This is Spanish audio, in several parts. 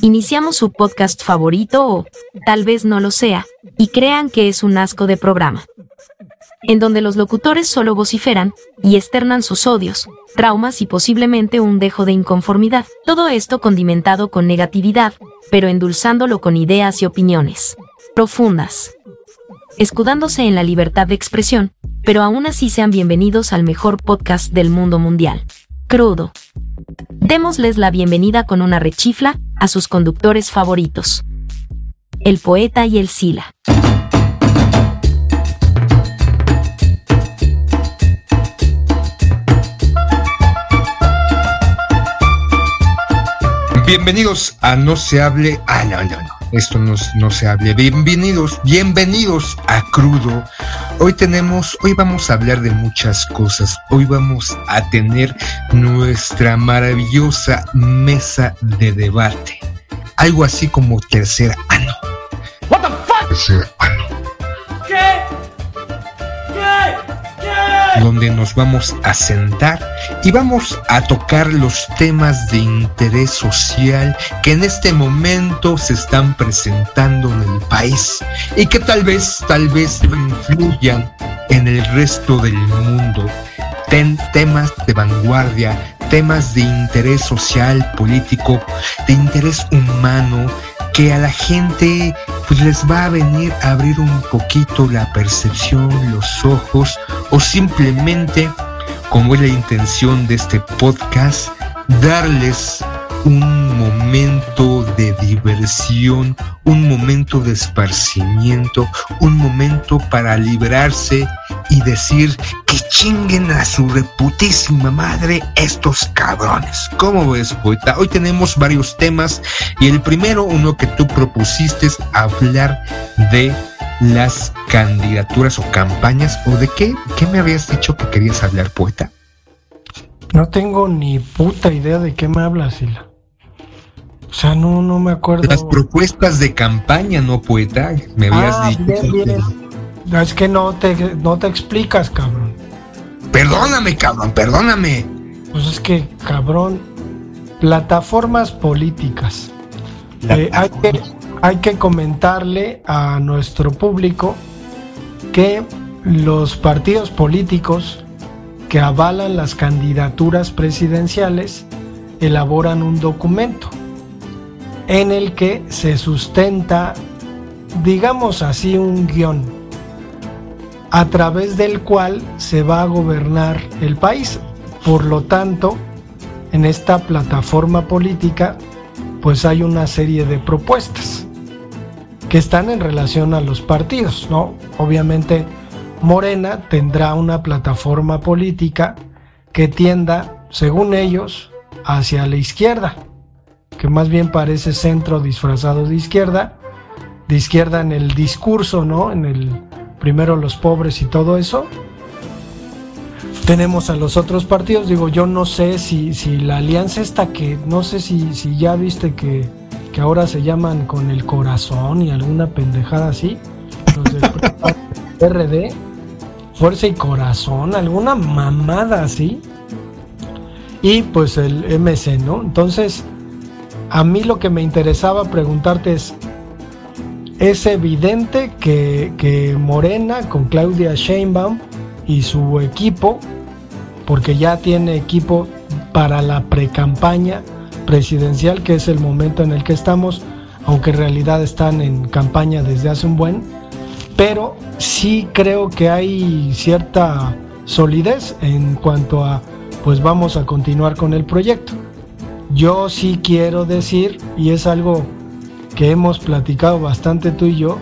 Iniciamos su podcast favorito o, tal vez no lo sea, y crean que es un asco de programa. En donde los locutores solo vociferan y externan sus odios, traumas y posiblemente un dejo de inconformidad. Todo esto condimentado con negatividad, pero endulzándolo con ideas y opiniones profundas. Escudándose en la libertad de expresión, pero aún así sean bienvenidos al mejor podcast del mundo mundial. Crudo. Démosles la bienvenida con una rechifla a sus conductores favoritos. El poeta y el Sila. Bienvenidos a No se hable. Ah, no, no, no. Esto no, no se hable. Bienvenidos, bienvenidos a Crudo. Hoy tenemos, hoy vamos a hablar de muchas cosas. Hoy vamos a tener nuestra maravillosa mesa de debate. Algo así como tercer ano. What the fuck? Tercer ano. Donde nos vamos a sentar y vamos a tocar los temas de interés social que en este momento se están presentando en el país y que tal vez, tal vez influyan en el resto del mundo. Ten temas de vanguardia, temas de interés social, político, de interés humano, que a la gente pues les va a venir a abrir un poquito la percepción, los ojos o simplemente, como es la intención de este podcast, darles un momento de diversión, un momento de esparcimiento, un momento para librarse y decir que chinguen a su reputísima madre estos cabrones. ¿Cómo ves, poeta? Hoy tenemos varios temas y el primero, uno que tú propusiste, es hablar de las candidaturas o campañas o de qué, qué me habías dicho que querías hablar, poeta. No tengo ni puta idea de qué me hablas, Sila. O sea, no, no me acuerdo. Las propuestas de campaña, ¿no, poeta? Me habías ah, dicho. Es que no te, no te explicas, cabrón. Perdóname, cabrón, perdóname. Pues es que, cabrón, plataformas políticas. Eh, hay, que, hay que comentarle a nuestro público que los partidos políticos que avalan las candidaturas presidenciales elaboran un documento en el que se sustenta, digamos así, un guion a través del cual se va a gobernar el país. Por lo tanto, en esta plataforma política, pues hay una serie de propuestas que están en relación a los partidos, ¿no? Obviamente, Morena tendrá una plataforma política que tienda, según ellos, hacia la izquierda, que más bien parece centro disfrazado de izquierda, de izquierda en el discurso, ¿no? En el primero los pobres y todo eso. Tenemos a los otros partidos, digo, yo no sé si, si la alianza esta que, no sé si, si ya viste que, que ahora se llaman con el corazón y alguna pendejada así, los del RD, Fuerza y Corazón, alguna mamada así, y pues el MC, ¿no? Entonces, a mí lo que me interesaba preguntarte es, es evidente que, Morena con Claudia Sheinbaum y su equipo, porque ya tiene equipo para la precampaña presidencial, que es el momento en el que estamos, aunque en realidad están en campaña desde hace un buen, pero sí creo que hay cierta solidez en cuanto a, pues vamos a continuar con el proyecto. Yo sí quiero decir, y es algo que hemos platicado bastante tú y yo,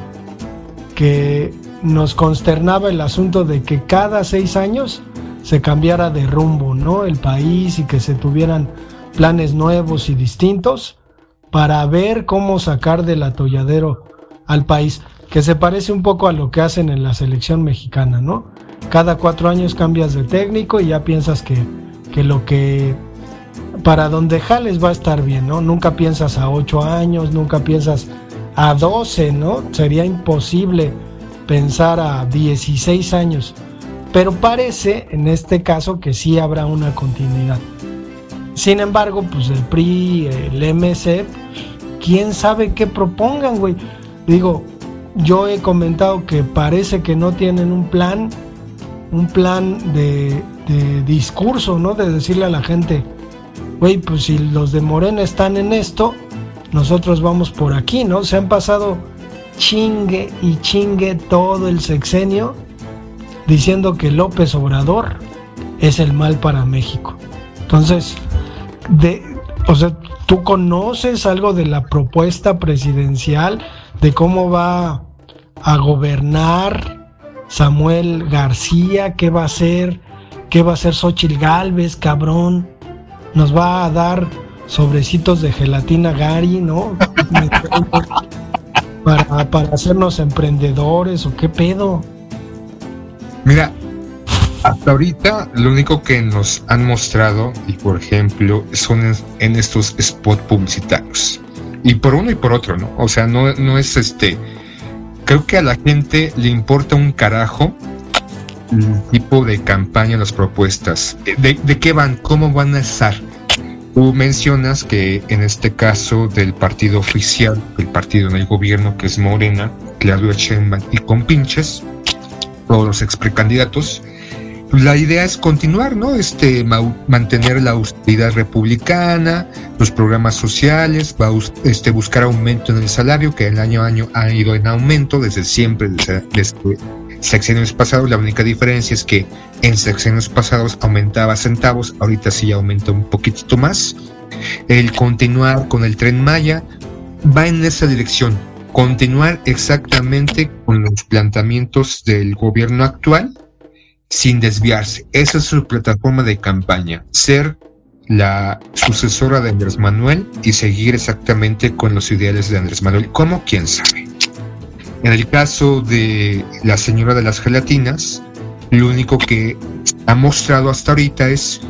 que nos consternaba el asunto de que cada seis años se cambiara de rumbo, ¿no? El país y que se tuvieran planes nuevos y distintos para ver cómo sacar del atolladero al país, que se parece un poco a lo que hacen en la selección mexicana, ¿no? Cada cuatro años cambias de técnico y ya piensas que, que lo que para donde jales va a estar bien, ¿no? Nunca piensas a 8 años, nunca piensas a 12, ¿no? Sería imposible pensar a 16 años. Pero parece en este caso que sí habrá una continuidad. Sin embargo, pues el PRI, el MC, quién sabe qué propongan, güey. Digo, yo he comentado que parece que no tienen un plan, un plan de, de discurso, ¿no? De decirle a la gente, güey, pues si los de Morena están en esto, nosotros vamos por aquí, ¿no? Se han pasado chingue y chingue todo el sexenio diciendo que López Obrador es el mal para México. Entonces, o sea, ¿tú conoces algo de la propuesta presidencial de cómo va a gobernar Samuel García? ¿Qué va a hacer? ¿Qué va a hacer Xochitl Galvez, cabrón? Nos va a dar sobrecitos de gelatina Gary, ¿no? para, para hacernos emprendedores o qué pedo. Mira, hasta ahorita lo único que nos han mostrado, y por ejemplo, son en, estos spots publicitarios. Y por uno y por otro, ¿no? O sea, no, no es este. Creo que a la gente le importa un carajo tipo de campaña, las propuestas. ¿De, qué van? ¿Cómo van a estar? Tú mencionas que en este caso del partido oficial, el partido en el gobierno que es Morena, Claudio Sheinbaum y con pinches, todos los ex precandidatos, la idea es continuar, ¿no? Este, mantener la austeridad republicana, los programas sociales, va este, buscar aumento en el salario, que el año a año ha ido en aumento desde siempre, desde sexenios pasados. La única diferencia es que en sexenios pasados aumentaba centavos, ahorita sí aumenta un poquitito más. El continuar con el tren Maya va en esa dirección, continuar exactamente con los planteamientos del gobierno actual sin desviarse. Esa es su plataforma de campaña, ser la sucesora de Andrés Manuel y seguir exactamente con los ideales de Andrés Manuel. ¿Cómo? ¿Quién sabe? En el caso de la señora de las gelatinas, lo único que ha mostrado hasta ahorita es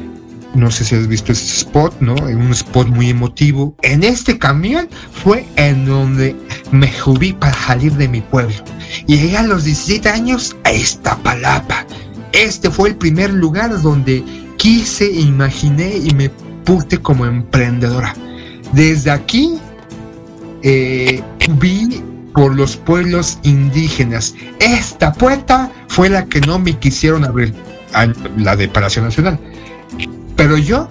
no sé si has visto ese spot, ¿no? Un spot muy emotivo. En este camión fue en donde me subí para salir de mi pueblo. Y llegué a los 17 años a esta palapa. Este fue el primer lugar donde quise, imaginé y me puse como emprendedora. Desde aquí eh, vi por los pueblos indígenas. Esta puerta fue la que no me quisieron abrir, la de Nacional. Pero yo,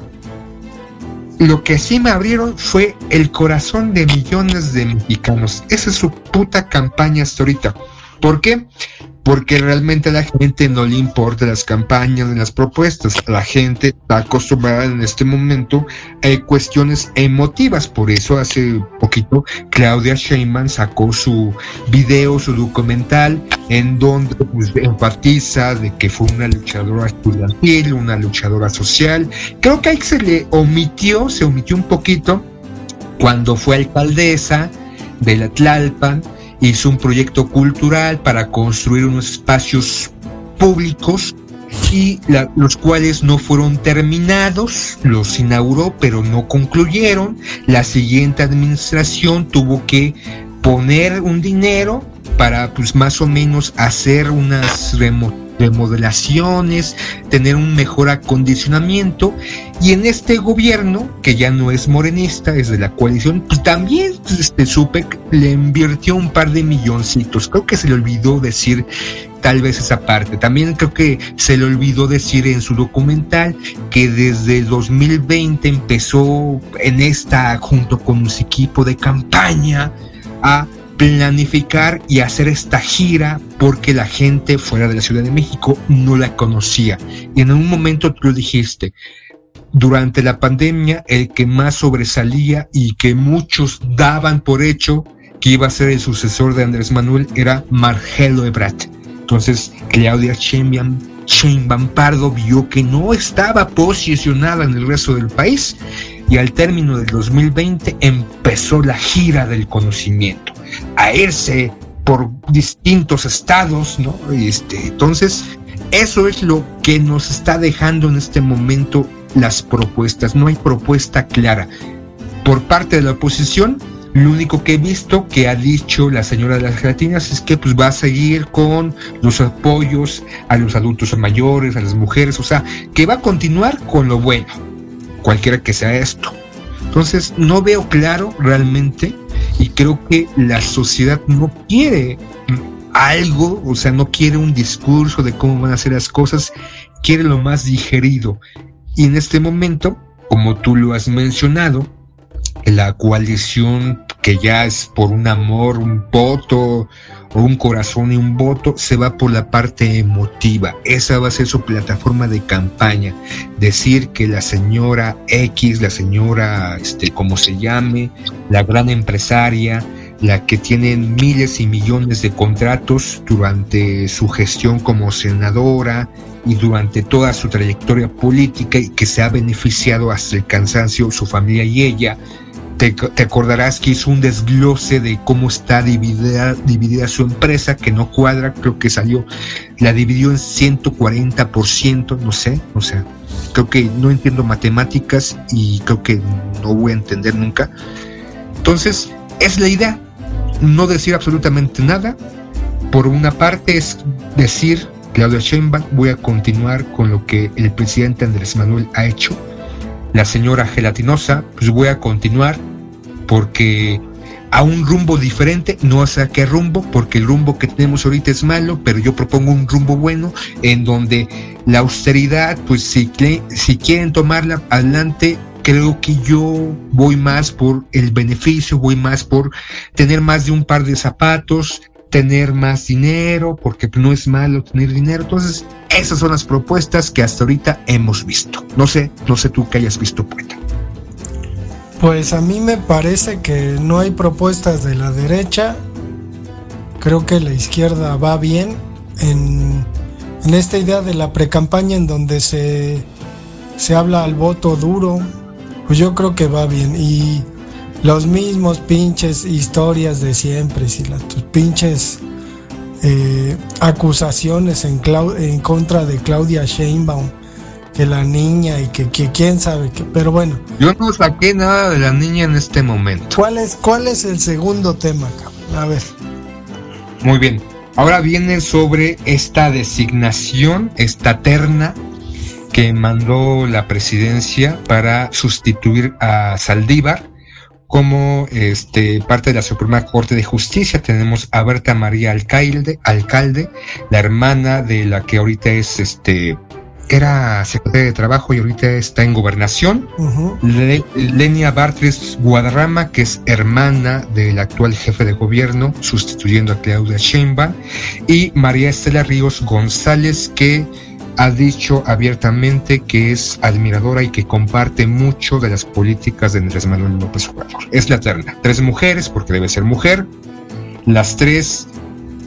lo que sí me abrieron fue el corazón de millones de mexicanos. Esa es su puta campaña hasta ahorita. ¿Por qué? Porque realmente a la gente no le importa las campañas ni las propuestas. La gente está acostumbrada en este momento a cuestiones emotivas. Por eso hace poquito Claudia Sheinbaum sacó su video, su documental, en donde pues, enfatiza de que fue una luchadora estudiantil, una luchadora social. Creo que ahí se le omitió, se omitió un poquito cuando fue alcaldesa de la Tlalpan hizo un proyecto cultural para construir unos espacios públicos y los cuales no fueron terminados, los inauguró pero no concluyeron. La siguiente administración tuvo que poner un dinero para pues más o menos hacer unas remodelaciones, tener un mejor acondicionamiento y en este gobierno que ya no es morenista, es de la coalición, pues también este supe le invirtió un par de milloncitos. Creo que se le olvidó decir tal vez esa parte. También creo que se le olvidó decir en su documental que desde el 2020 empezó en esta junto con su equipo de campaña a planificar y hacer esta gira porque la gente fuera de la Ciudad de México no la conocía. Y en un momento tú dijiste, durante la pandemia el que más sobresalía y que muchos daban por hecho que iba a ser el sucesor de Andrés Manuel era Margelo Ebrat. Entonces Claudia Sheinbaum, Sheinbaum Pardo vio que no estaba posicionada en el resto del país y al término del 2020 empezó la gira del conocimiento a irse por distintos estados, ¿no? Este, entonces, eso es lo que nos está dejando en este momento las propuestas. No hay propuesta clara. Por parte de la oposición, lo único que he visto que ha dicho la señora de las gelatinas es que pues va a seguir con los apoyos a los adultos mayores, a las mujeres, o sea, que va a continuar con lo bueno. cualquiera que sea esto. Entonces, no veo claro realmente y creo que la sociedad no quiere algo, o sea, no quiere un discurso de cómo van a ser las cosas, quiere lo más digerido. Y en este momento, como tú lo has mencionado, la coalición que ya es por un amor, un voto, o un corazón y un voto, se va por la parte emotiva. Esa va a ser su plataforma de campaña. Decir que la señora X, la señora, este, como se llame, la gran empresaria, la que tiene miles y millones de contratos durante su gestión como senadora y durante toda su trayectoria política y que se ha beneficiado hasta el cansancio su familia y ella, te, acordarás que hizo un desglose de cómo está dividida, dividida su empresa, que no cuadra, creo que salió, la dividió en 140%, no sé, o sea, creo que no entiendo matemáticas y creo que no voy a entender nunca. Entonces, es la idea, no decir absolutamente nada. Por una parte es decir, Claudia Sheinbaum, voy a continuar con lo que el presidente Andrés Manuel ha hecho. La señora gelatinosa, pues voy a continuar porque a un rumbo diferente, no sé a qué rumbo, porque el rumbo que tenemos ahorita es malo, pero yo propongo un rumbo bueno en donde la austeridad, pues si, quieren tomarla adelante, creo que yo voy más por el beneficio, voy más por tener más de un par de zapatos, tener más dinero, porque no es malo tener dinero. Entonces, esas son las propuestas que hasta ahorita hemos visto. No sé, no sé tú que hayas visto, poeta. Pues a mí me parece que no hay propuestas de la derecha. Creo que la izquierda va bien en, esta idea de la precampaña en donde se, se habla al voto duro. Pues yo creo que va bien. Y los mismos pinches historias de siempre, si las tus pinches eh, acusaciones en, en contra de Claudia Sheinbaum que la niña y que, quién sabe que, pero bueno. Yo no saqué nada de la niña en este momento. ¿Cuál es, cuál es el segundo tema, A ver. Muy bien. Ahora viene sobre esta designación, esta terna que mandó la presidencia para sustituir a Saldívar como este, parte de la Suprema Corte de Justicia. Tenemos a Berta María Alcalde, alcalde, la hermana de la que ahorita es este era secretaria de Trabajo y ahorita está en Gobernación. Lenia Bartres Guadarrama, que es hermana del actual jefe de gobierno, sustituyendo a Claudia Sheinbaum. Y María Estela Ríos González, que ha dicho abiertamente que es admiradora y que comparte mucho de las políticas de Andrés Manuel López Obrador. Es la terna. Tres mujeres, porque debe ser mujer. Las tres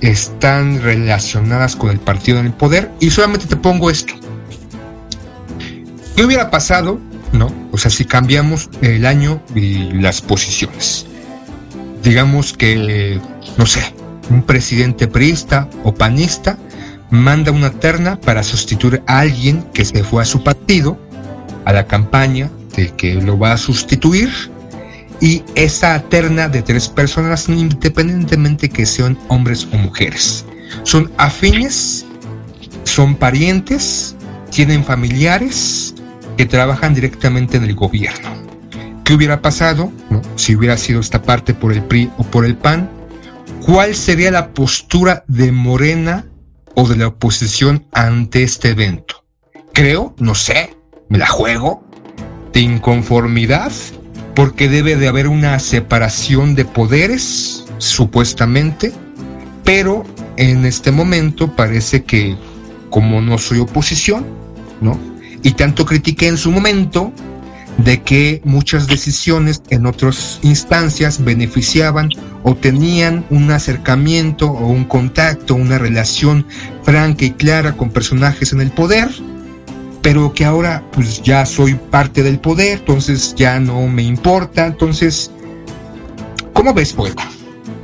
están relacionadas con el partido en el poder. Y solamente te pongo esto. ¿Qué hubiera pasado, no? O sea, si cambiamos el año y las posiciones. Digamos que, no sé, un presidente priista o panista manda una terna para sustituir a alguien que se fue a su partido, a la campaña de que lo va a sustituir, y esa terna de tres personas, independientemente que sean hombres o mujeres, son afines, son parientes, tienen familiares, que trabajan directamente en el gobierno. ¿Qué hubiera pasado si hubiera sido esta parte por el PRI o por el PAN? ¿Cuál sería la postura de Morena o de la oposición ante este evento? Creo, no sé, me la juego, de inconformidad, porque debe de haber una separación de poderes, supuestamente, pero en este momento parece que como no soy oposición, ¿no? Y tanto critiqué en su momento de que muchas decisiones en otras instancias beneficiaban o tenían un acercamiento o un contacto, una relación franca y clara con personajes en el poder, pero que ahora pues ya soy parte del poder, entonces ya no me importa, entonces, ¿cómo ves, poeta?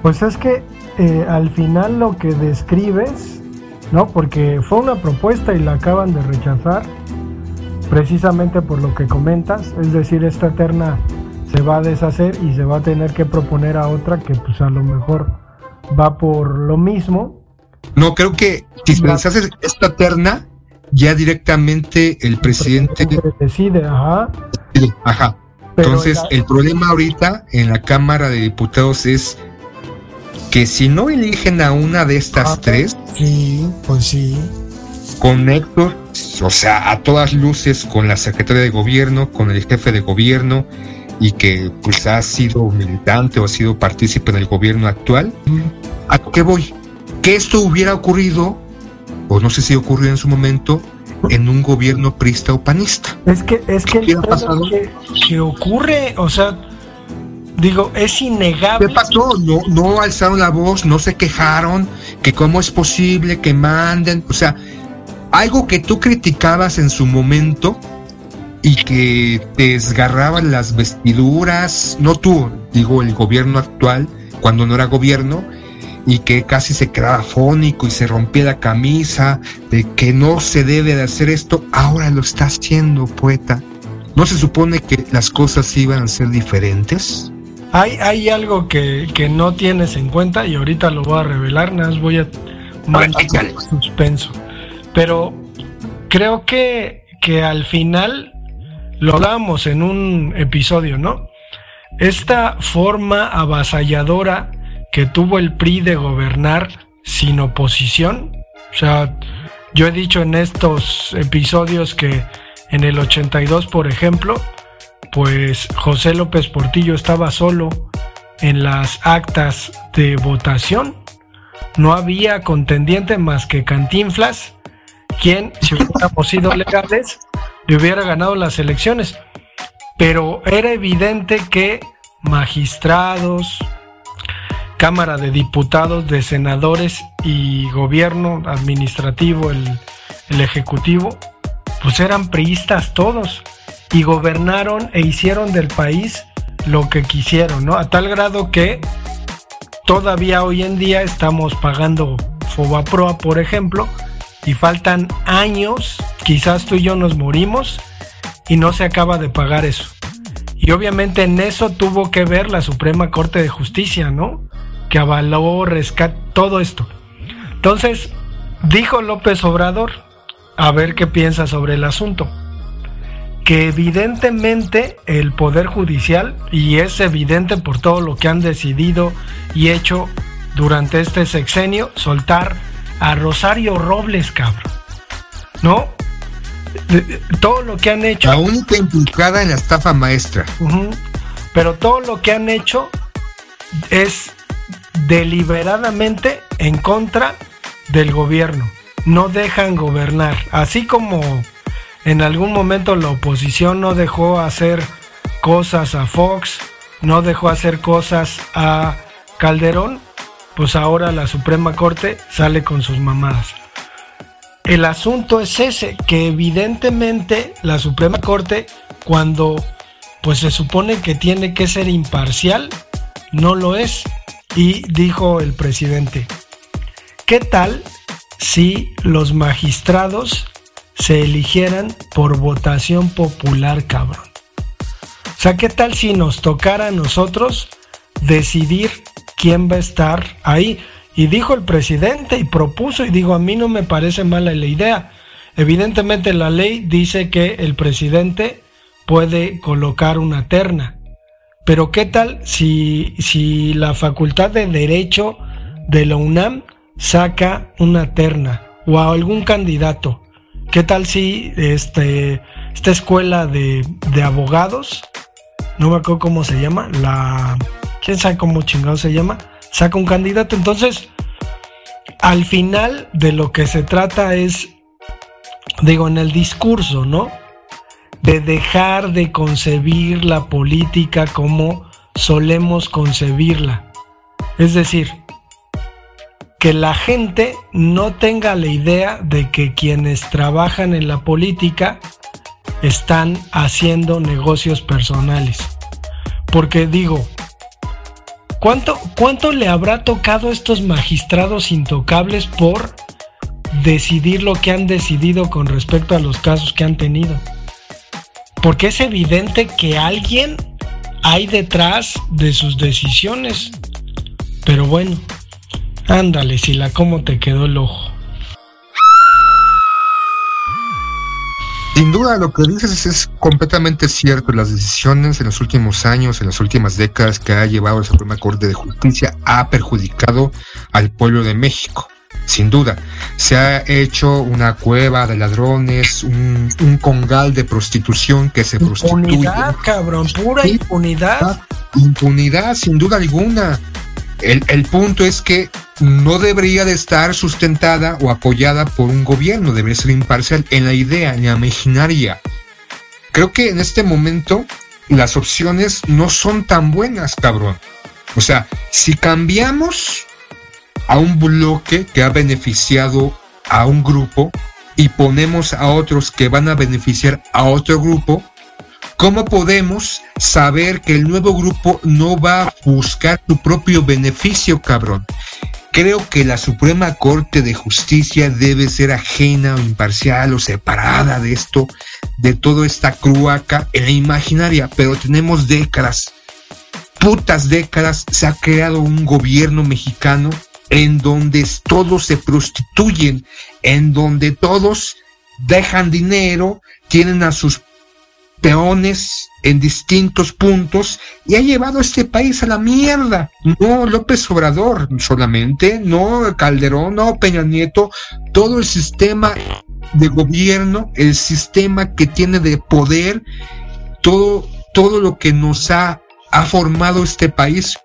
Pues es que eh, al final lo que describes, ¿no? Porque fue una propuesta y la acaban de rechazar precisamente por lo que comentas, es decir, esta terna se va a deshacer y se va a tener que proponer a otra que pues a lo mejor va por lo mismo. No, creo que si se deshace esta terna, ya directamente el presidente, decide, ajá. Ajá. Entonces, el problema ahorita en la Cámara de Diputados es que si no eligen a una de estas ah, tres, sí, pues sí. Con Héctor, o sea, a todas luces con la secretaria de gobierno, con el jefe de gobierno, y que pues ha sido militante o ha sido partícipe en el gobierno actual, ¿a qué voy? Que esto hubiera ocurrido, o no sé si ocurrió en su momento, en un gobierno prista o panista. Es que, es que, que, que ocurre, o sea, digo, es innegable. ¿Qué pasó? No, no alzaron la voz, no se quejaron, que cómo es posible que manden, o sea, algo que tú criticabas en su momento, y que desgarraban las vestiduras, no tú, digo el gobierno actual, cuando no era gobierno, y que casi se quedaba fónico y se rompía la camisa, de que no se debe de hacer esto, ahora lo está haciendo, poeta. ¿No se supone que las cosas iban a ser diferentes? Hay, hay algo que, que no tienes en cuenta y ahorita lo voy a revelar, nada más voy a mantener suspenso. Pero creo que, que al final lo hablábamos en un episodio, ¿no? Esta forma avasalladora que tuvo el PRI de gobernar sin oposición, o sea, yo he dicho en estos episodios que en el 82, por ejemplo, pues José López Portillo estaba solo en las actas de votación. No había contendiente más que Cantinflas, quien, si hubiéramos sido legales, le hubiera ganado las elecciones. Pero era evidente que magistrados, Cámara de Diputados, de senadores y gobierno administrativo, el, Ejecutivo, pues eran priistas todos y gobernaron e hicieron del país lo que quisieron, ¿no? A tal grado que todavía hoy en día estamos pagando Fobaproa, por ejemplo, y faltan años, quizás tú y yo nos morimos y no se acaba de pagar eso. Y obviamente en eso tuvo que ver la Suprema Corte de Justicia, ¿no? Que avaló, rescate, todo esto. Entonces, dijo López Obrador, a ver qué piensa sobre el asunto, que evidentemente el Poder Judicial, y es evidente por todo lo que han decidido y hecho durante este sexenio, soltar a Rosario Robles, cabrón. ¿No? Todo lo que han hecho. La única implicada en la estafa maestra. pero todo lo que han hecho es deliberadamente en contra del gobierno. No dejan gobernar. Así como en algún momento la oposición no dejó hacer cosas a Fox, no dejó hacer cosas a Calderón, pues ahora la Suprema Corte sale con sus mamadas. El asunto es ese, que evidentemente la Suprema Corte, cuando pues se supone que tiene que ser imparcial, no lo es. Y dijo el presidente, ¿qué tal si los magistrados se eligieran por votación popular, cabrón? O sea, ¿qué tal si nos tocara a nosotros decidir quién va a estar ahí. Y dijo el presidente y propuso y digo, a mí no me parece mala la idea. Evidentemente la ley dice que el presidente puede colocar una terna. Pero ¿qué tal si, si la Facultad de Derecho de la UNAM saca una terna o a algún candidato? ¿Qué tal si este, esta escuela de, de abogados, no me acuerdo cómo se llama, la quién sabe cómo chingado se llama, saca un candidato. Entonces, al final de lo que se trata es, digo, en el discurso, ¿no? De dejar de concebir la política como solemos concebirla. Es decir, que la gente no tenga la idea de que quienes trabajan en la política están haciendo negocios personales. Porque digo, ¿Cuánto, ¿Cuánto le habrá tocado a estos magistrados intocables por decidir lo que han decidido con respecto a los casos que han tenido? Porque es evidente que alguien hay detrás de sus decisiones. Pero bueno, ándale, si la cómo te quedó el ojo. Sin duda lo que dices es completamente cierto. Las decisiones en los últimos años, en las últimas décadas que ha llevado la Suprema Corte de Justicia ha perjudicado al pueblo de México. Sin duda, se ha hecho una cueva de ladrones, un, congal de prostitución que se prostituye. Impunidad, cabrón, pura impunidad. Impunidad, sin duda alguna. El, el punto es que no debería de estar sustentada o apoyada por un gobierno, debería ser imparcial en la idea, en la imaginaria. Creo que en este momento las opciones no son tan buenas, cabrón. O sea, si cambiamos a un bloque que ha beneficiado a un grupo y ponemos a otros que van a beneficiar a otro grupo, ¿cómo podemos saber que el nuevo grupo no va a buscar su propio beneficio, cabrón? Creo que la Suprema Corte de Justicia debe ser ajena o imparcial o separada de esto, de toda esta cruaca en la imaginaria, pero tenemos décadas, putas décadas, se ha creado un gobierno mexicano en donde todos se prostituyen, en donde todos dejan dinero, tienen a sus peones en distintos puntos y ha llevado a este país a la mierda. No López Obrador solamente, no Calderón, no Peña Nieto, todo el sistema de gobierno, el sistema que tiene de poder, todo, todo lo que nos ha, ha formado este país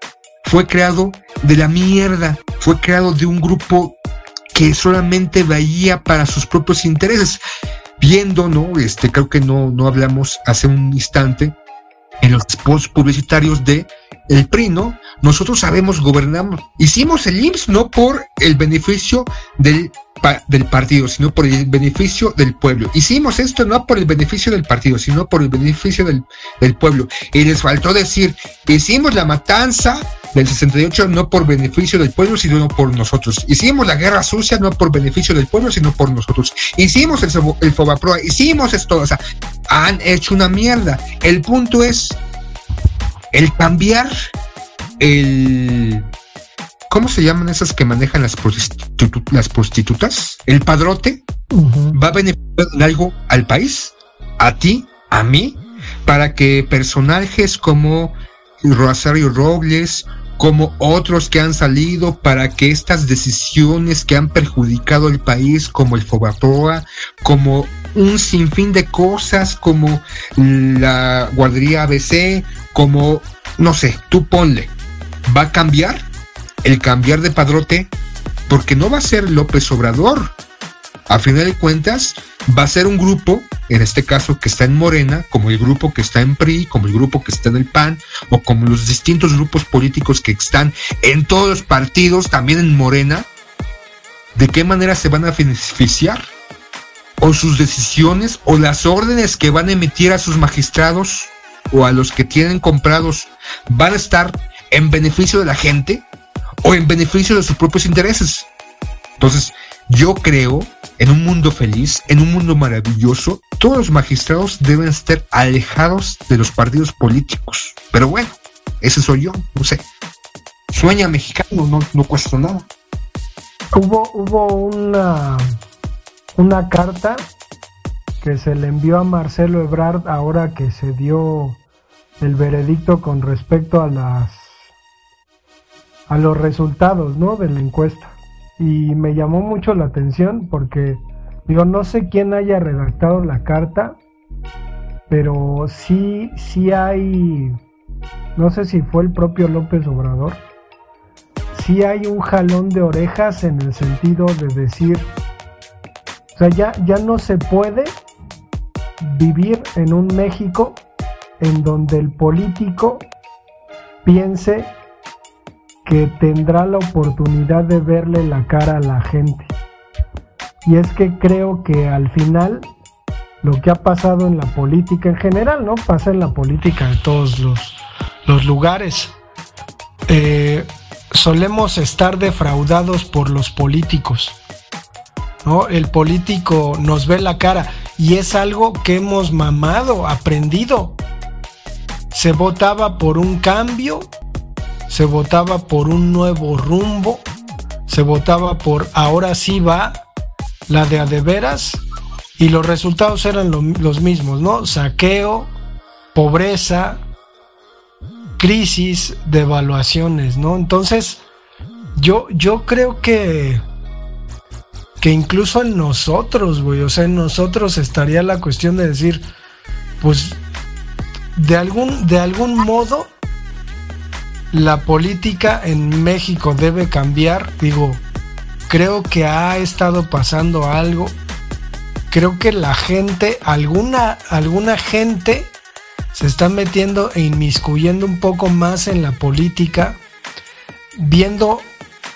fue creado de la mierda, fue creado de un grupo que solamente veía para sus propios intereses viendo, ¿no? Este, creo que no, no hablamos hace un instante en los spots publicitarios de el PRI, ¿no? Nosotros sabemos, gobernamos. Hicimos el IMSS no por el beneficio del, del partido, sino por el beneficio del pueblo. Hicimos esto no por el beneficio del partido, sino por el beneficio del, del pueblo. Y les faltó decir, hicimos la matanza del 68 no por beneficio del pueblo, sino por nosotros. Hicimos la guerra sucia no por beneficio del pueblo, sino por nosotros. Hicimos el, el Fobaproa, hicimos esto, o sea, han hecho una mierda. El punto es el cambiar el... ¿Cómo se llaman esas que manejan las, las prostitutas? El padrote va a beneficiar en algo al país, a ti, a mí, para que personajes como Rosario Robles como otros que han salido para que estas decisiones que han perjudicado al país, como el Fobaproa, como un sinfín de cosas, como la guardería ABC, como, no sé, tú ponle, ¿va a cambiar el cambiar de padrote? Porque no va a ser López Obrador. A final de cuentas, va a ser un grupo, en este caso que está en Morena, como el grupo que está en PRI, como el grupo que está en el PAN, o como los distintos grupos políticos que están en todos los partidos, también en Morena, ¿de qué manera se van a beneficiar? O sus decisiones, o las órdenes que van a emitir a sus magistrados, o a los que tienen comprados, van a estar en beneficio de la gente, o en beneficio de sus propios intereses. Entonces, yo creo en un mundo feliz, en un mundo maravilloso, todos los magistrados deben estar alejados de los partidos políticos. Pero bueno, ese soy yo, no sé. Sueña mexicano, no, no cuesta nada. Hubo, hubo una, una carta que se le envió a Marcelo Ebrard ahora que se dio el veredicto con respecto a las a los resultados ¿no? de la encuesta y me llamó mucho la atención porque digo, no sé quién haya redactado la carta, pero sí, sí hay, no sé si fue el propio López Obrador, sí hay un jalón de orejas en el sentido de decir, o sea, ya, ya no se puede vivir en un México en donde el político piense que tendrá la oportunidad de verle la cara a la gente. Y es que creo que al final lo que ha pasado en la política en general, ¿no? Pasa en la política de todos los, los lugares. Eh, solemos estar defraudados por los políticos. ¿no? El político nos ve la cara y es algo que hemos mamado, aprendido. Se votaba por un cambio se votaba por un nuevo rumbo, se votaba por ahora sí va la de a de veras y los resultados eran los mismos, ¿no? Saqueo, pobreza, crisis, devaluaciones, ¿no? Entonces, yo, yo creo que que incluso en nosotros, güey, o sea, en nosotros estaría la cuestión de decir, pues, de algún, de algún modo, la política en México debe cambiar. Digo, creo que ha estado pasando algo. Creo que la gente, alguna, alguna gente se está metiendo e inmiscuyendo un poco más en la política, viendo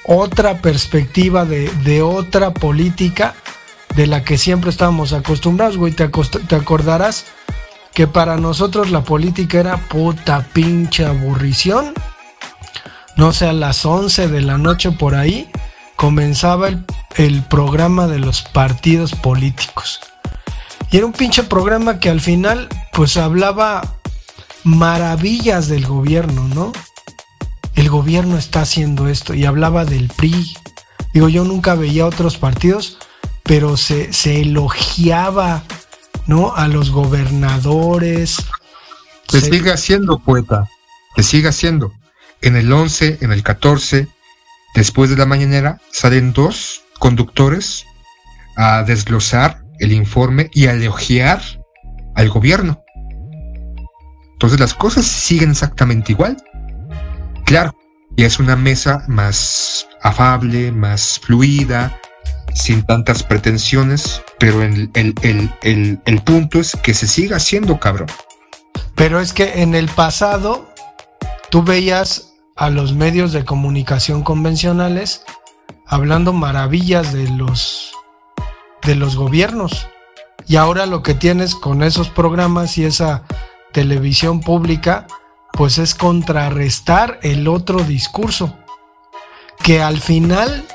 otra perspectiva de, otra política de la que siempre estábamos acostumbrados, güey. Te, te acordarás que para nosotros la política era puta pinche aburrición. No sé, a las 11 de la noche por ahí comenzaba el, el programa de los partidos políticos. Y era un pinche programa que al final pues hablaba maravillas del gobierno, ¿no? el gobierno está haciendo esto y hablaba del PRI. Digo, yo nunca veía otros partidos, pero se, elogiaba, ¿no? A los gobernadores. Que siga siendo poeta, que siga siendo. En el 11, en el 14, después de la mañanera, salen dos conductores a desglosar el informe y a elogiar al gobierno. Entonces las cosas siguen exactamente igual. Claro, y es una mesa más afable, más fluida, sin tantas pretensiones, pero el, el, punto es que se siga haciendo cabrón. Pero es que en el pasado tú veías a los medios de comunicación convencionales hablando maravillas de los de los gobiernos. Y ahora lo que tienes con esos programas y esa televisión pública pues es contrarrestar el otro discurso, que al final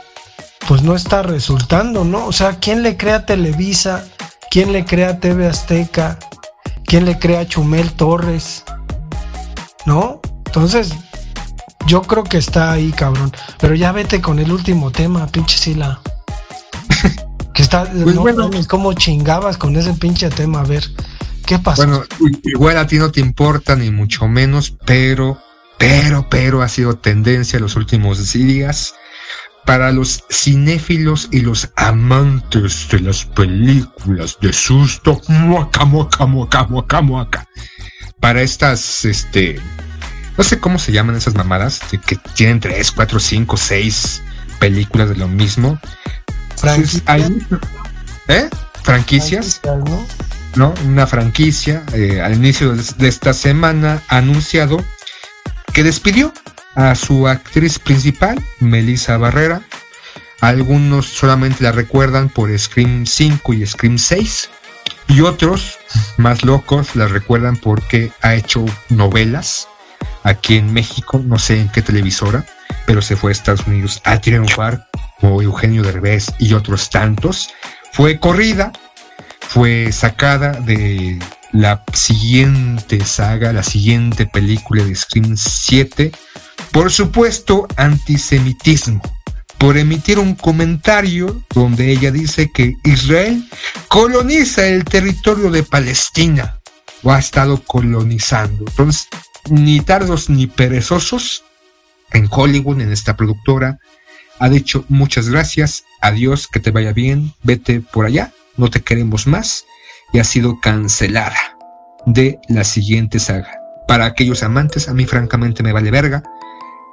pues no está resultando, ¿no? O sea, ¿quién le crea Televisa? ¿Quién le crea TV Azteca? ¿Quién le crea Chumel Torres? ¿No? Entonces, yo creo que está ahí, cabrón. Pero ya vete con el último tema, pinche Sila. que está, pues no, ¿cómo chingabas con ese pinche tema? A ver. ¿Qué pasa? Bueno, igual a ti no te importa ni mucho menos, pero, pero, pero ha sido tendencia en los últimos días para los cinéfilos y los amantes de las películas de susto. Muaca, muaca, muaca, muaca, muaca. Para estas, este, no sé cómo se llaman esas mamadas, que tienen tres, cuatro, cinco, seis películas de lo mismo. ¿Eh? ¿Eh? ¿Franquicias? ¿no? Una franquicia eh, al inicio de esta semana ha anunciado que despidió a su actriz principal, Melissa Barrera. Algunos solamente la recuerdan por Scream 5 y Scream 6. Y otros, más locos, la recuerdan porque ha hecho novelas aquí en México, no sé en qué televisora, pero se fue a Estados Unidos a triunfar como Eugenio Derbez y otros tantos. Fue corrida fue sacada de la siguiente saga, la siguiente película de Scream 7, por supuesto antisemitismo, por emitir un comentario donde ella dice que Israel coloniza el territorio de Palestina o ha estado colonizando. Entonces, ni tardos ni perezosos en Hollywood, en esta productora, ha dicho muchas gracias, adiós, que te vaya bien, vete por allá. No te queremos más. Y ha sido cancelada de la siguiente saga. Para aquellos amantes, a mí francamente me vale verga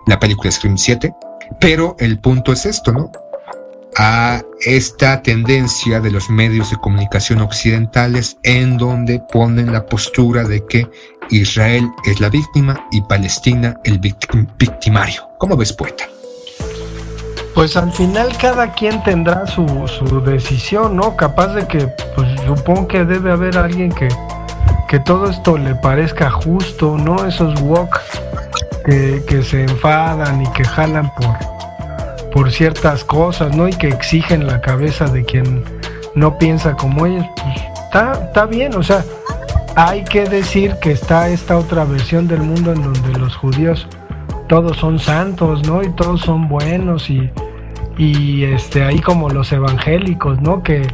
la película Scream 7, pero el punto es esto, ¿no? A esta tendencia de los medios de comunicación occidentales en donde ponen la postura de que Israel es la víctima y Palestina el victimario. ¿Cómo ves, poeta? Pues al final cada quien tendrá su, decisión, ¿no? Capaz de que, pues supongo que debe haber alguien que, que todo esto le parezca justo, ¿no? Esos wok que, se enfadan y que jalan por, por ciertas cosas, ¿no? Y que exigen la cabeza de quien no piensa como ellos, pues está, está bien, o sea, hay que decir que está esta otra versión del mundo en donde los judíos todos son santos, ¿no? Y todos son buenos y, y este ahí como los evangélicos, ¿no? Que,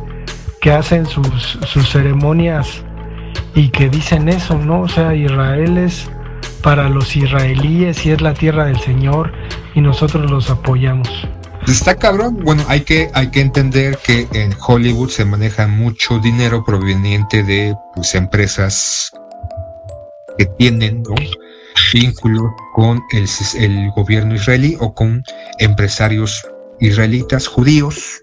que hacen sus, sus ceremonias y que dicen eso, ¿no? O sea, Israel es para los israelíes y es la tierra del Señor y nosotros los apoyamos. Está cabrón. Bueno, hay que, hay que entender que en Hollywood se maneja mucho dinero proveniente de pues, empresas que tienen ¿no? vínculos con el, el gobierno israelí o con empresarios israelitas judíos.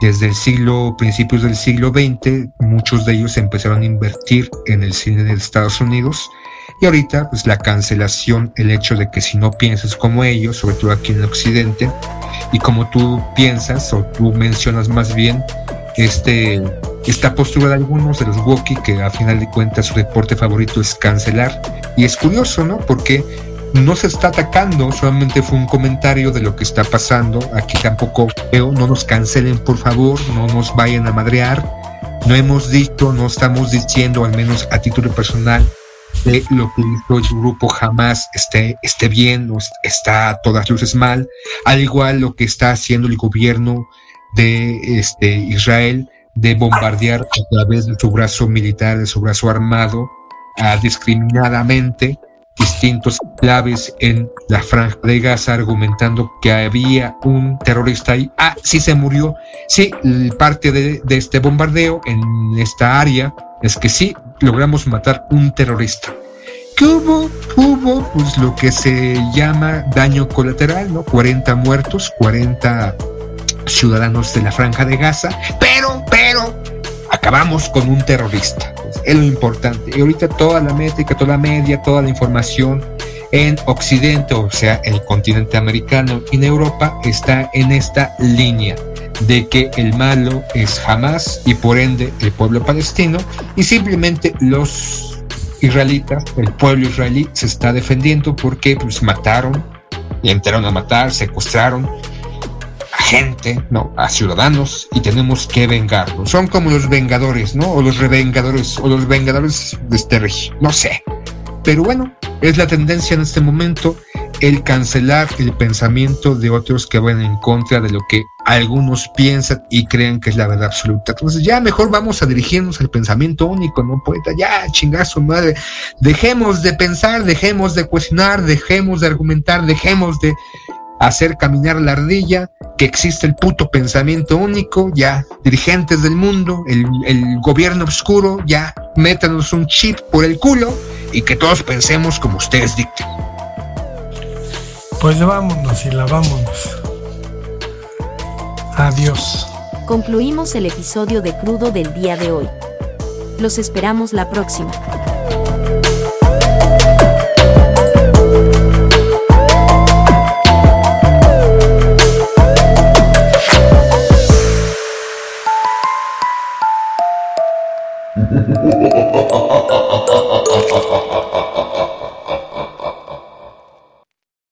Desde el siglo, principios del siglo XX, muchos de ellos empezaron a invertir en el cine de Estados Unidos y ahorita, pues la cancelación, el hecho de que si no piensas como ellos, sobre todo aquí en occidente, y como tú piensas o tú mencionas más bien, este, esta postura de algunos de los Woki, que a final de cuentas su deporte favorito es cancelar. Y es curioso, ¿no? Porque no se está atacando, solamente fue un comentario de lo que está pasando. Aquí tampoco veo, no nos cancelen, por favor, no nos vayan a madrear. No hemos dicho, no estamos diciendo, al menos a título personal, de lo que hizo el grupo jamás esté, esté bien o está a todas luces mal, al igual lo que está haciendo el gobierno de este, Israel de bombardear a través de su brazo militar, de su brazo armado, a discriminadamente distintos claves en la franja de Gaza argumentando que había un terrorista ahí. Ah, sí se murió. Sí, parte de este bombardeo en esta área es que sí logramos matar un terrorista. ¿Qué hubo? Hubo pues lo que se llama daño colateral, ¿no? 40 muertos, 40 ciudadanos de la franja de Gaza, pero, pero, acabamos con un terrorista. es lo importante. Y ahorita toda la métrica, toda la media, toda la información en Occidente, o sea, el continente americano y en Europa, está en esta línea de que el malo es Hamas y por ende el pueblo palestino y simplemente los israelitas, el pueblo israelí se está defendiendo porque pues mataron y entraron a matar, secuestraron a gente, no, a ciudadanos y tenemos que vengarlos. Son como los vengadores, ¿no? O los revengadores o los vengadores de este régimen, no sé. Pero bueno, es la tendencia en este momento el cancelar el pensamiento de otros que van en contra de lo que algunos piensan y creen que es la verdad absoluta. Entonces ya mejor vamos a dirigirnos al pensamiento único, ¿no, poeta? Ya, chingazo madre. Dejemos de pensar, dejemos de cuestionar, dejemos de argumentar, dejemos de hacer caminar la ardilla, que existe el puto pensamiento único, ya, dirigentes del mundo, el, el gobierno oscuro, ya, métanos un chip por el culo y que todos pensemos como ustedes dicten. Pues vámonos y la vámonos. Adiós. Concluimos el episodio de Crudo del día de hoy. Los esperamos la próxima.